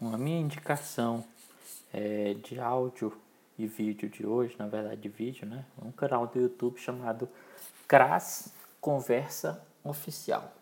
a minha indicação é, de áudio e vídeo de hoje, na verdade de vídeo, né? Um canal do YouTube chamado Cras Conversa Oficial.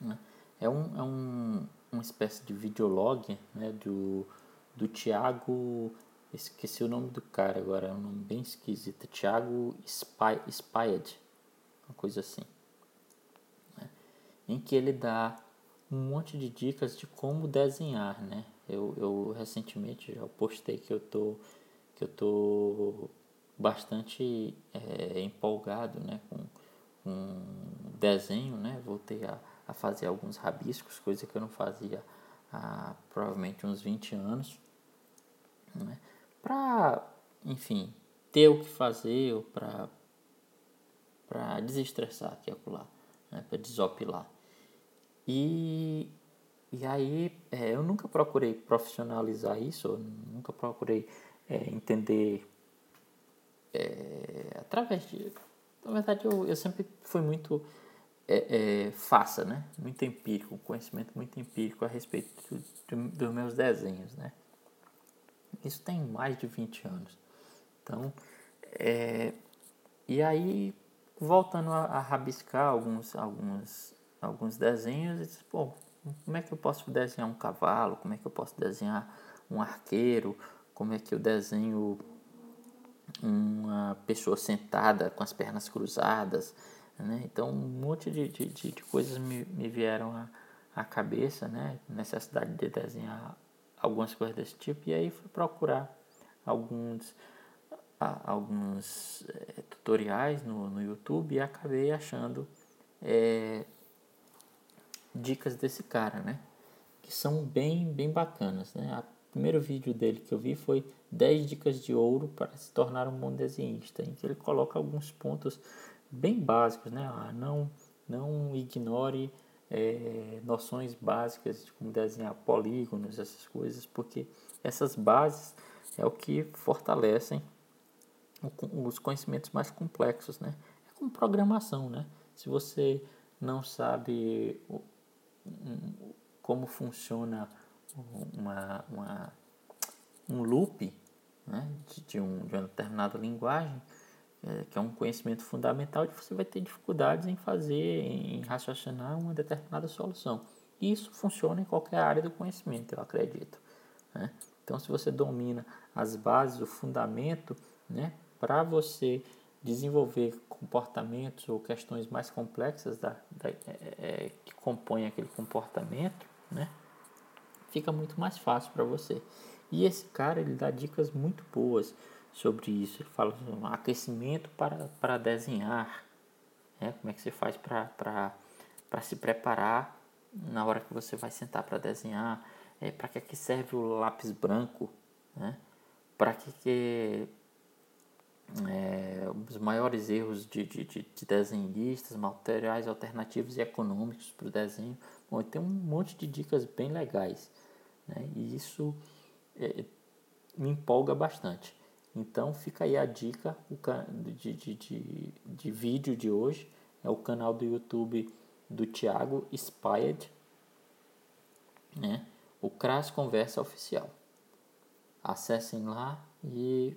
Né? É, um, é um, uma espécie de videolog né? do, do Tiago, esqueci o nome do cara agora, é um nome bem esquisito, Tiago Spy, Spyed, uma coisa assim. Né? Em que ele dá um monte de dicas de como desenhar, né? Eu, eu recentemente já postei que eu tô que eu tô bastante é, empolgado, né? Com, com desenho, né? Voltei a, a fazer alguns rabiscos, coisa que eu não fazia há provavelmente uns 20 anos, né? Para, enfim, ter o que fazer ou para desestressar aqui e acolá, né? para desopilar. E, e aí é, eu nunca procurei profissionalizar isso, nunca procurei é, entender é, através de. Na verdade, eu, eu sempre fui muito é, é, faça, né? Muito empírico, conhecimento muito empírico a respeito do, do, dos meus desenhos, né? Isso tem mais de 20 anos. Então, é, e aí, voltando a, a rabiscar alguns, alguns alguns desenhos e disse, pô, como é que eu posso desenhar um cavalo? Como é que eu posso desenhar um arqueiro? Como é que eu desenho uma pessoa sentada com as pernas cruzadas? Né? Então, um monte de, de, de coisas me, me vieram à, à cabeça, né? Necessidade de desenhar algumas coisas desse tipo. E aí fui procurar alguns alguns é, tutoriais no, no YouTube e acabei achando é, dicas desse cara, né? Que são bem, bem bacanas, né? O primeiro vídeo dele que eu vi foi 10 dicas de ouro para se tornar um bom desenhista, em que ele coloca alguns pontos bem básicos, né? Ah, não, não ignore é, noções básicas de como desenhar polígonos, essas coisas, porque essas bases é o que fortalecem os conhecimentos mais complexos, né? É como programação, né? Se você não sabe como funciona uma, uma, um loop né, de, de, um, de uma determinada linguagem, é, que é um conhecimento fundamental, você vai ter dificuldades em fazer, em raciocinar uma determinada solução. Isso funciona em qualquer área do conhecimento, eu acredito. Né? Então, se você domina as bases, o fundamento, né, para você desenvolver comportamentos ou questões mais complexas da, da é, é, que compõem aquele comportamento, né? Fica muito mais fácil para você. E esse cara ele dá dicas muito boas sobre isso. Ele fala um aquecimento para, para desenhar, né? Como é que você faz para se preparar na hora que você vai sentar para desenhar, é, para que, que serve o lápis branco, né? Para que, que é, os maiores erros de, de, de, de desenhistas, materiais alternativos e econômicos para o desenho. Bom, tem um monte de dicas bem legais né? e isso é, me empolga bastante. Então fica aí a dica de, de, de, de vídeo de hoje. É o canal do YouTube do Thiago Spied, né? o Cras Conversa Oficial. Acessem lá e